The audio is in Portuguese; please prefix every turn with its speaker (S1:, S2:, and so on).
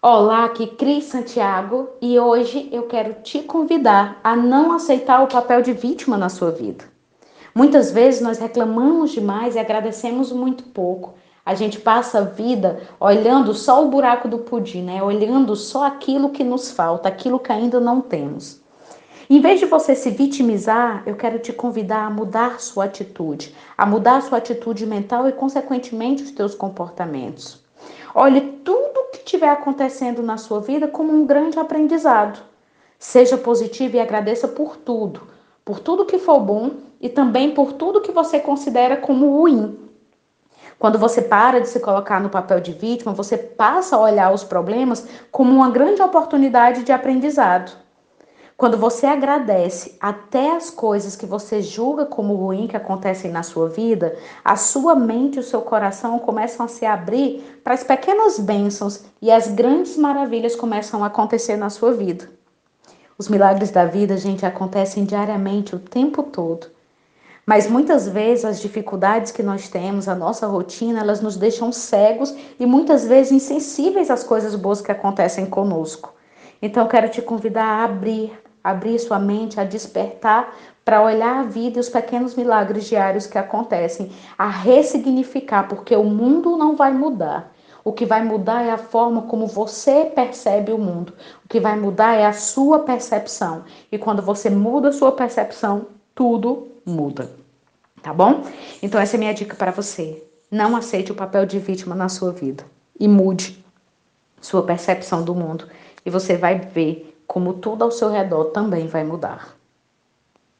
S1: Olá, aqui Cris Santiago e hoje eu quero te convidar a não aceitar o papel de vítima na sua vida. Muitas vezes nós reclamamos demais e agradecemos muito pouco. A gente passa a vida olhando só o buraco do pudim, né? Olhando só aquilo que nos falta, aquilo que ainda não temos. Em vez de você se vitimizar, eu quero te convidar a mudar sua atitude, a mudar sua atitude mental e, consequentemente, os teus comportamentos. Olhe tudo estiver acontecendo na sua vida como um grande aprendizado. Seja positivo e agradeça por tudo, por tudo que for bom e também por tudo que você considera como ruim. Quando você para de se colocar no papel de vítima, você passa a olhar os problemas como uma grande oportunidade de aprendizado. Quando você agradece até as coisas que você julga como ruim que acontecem na sua vida, a sua mente e o seu coração começam a se abrir para as pequenas bênçãos e as grandes maravilhas começam a acontecer na sua vida. Os milagres da vida, gente, acontecem diariamente, o tempo todo. Mas muitas vezes as dificuldades que nós temos, a nossa rotina, elas nos deixam cegos e muitas vezes insensíveis às coisas boas que acontecem conosco. Então quero te convidar a abrir, abrir sua mente, a despertar para olhar a vida e os pequenos milagres diários que acontecem, a ressignificar, porque o mundo não vai mudar. O que vai mudar é a forma como você percebe o mundo. O que vai mudar é a sua percepção. E quando você muda a sua percepção, tudo muda. Tá bom? Então essa é minha dica para você. Não aceite o papel de vítima na sua vida e mude sua percepção do mundo e você vai ver como tudo ao seu redor também vai mudar.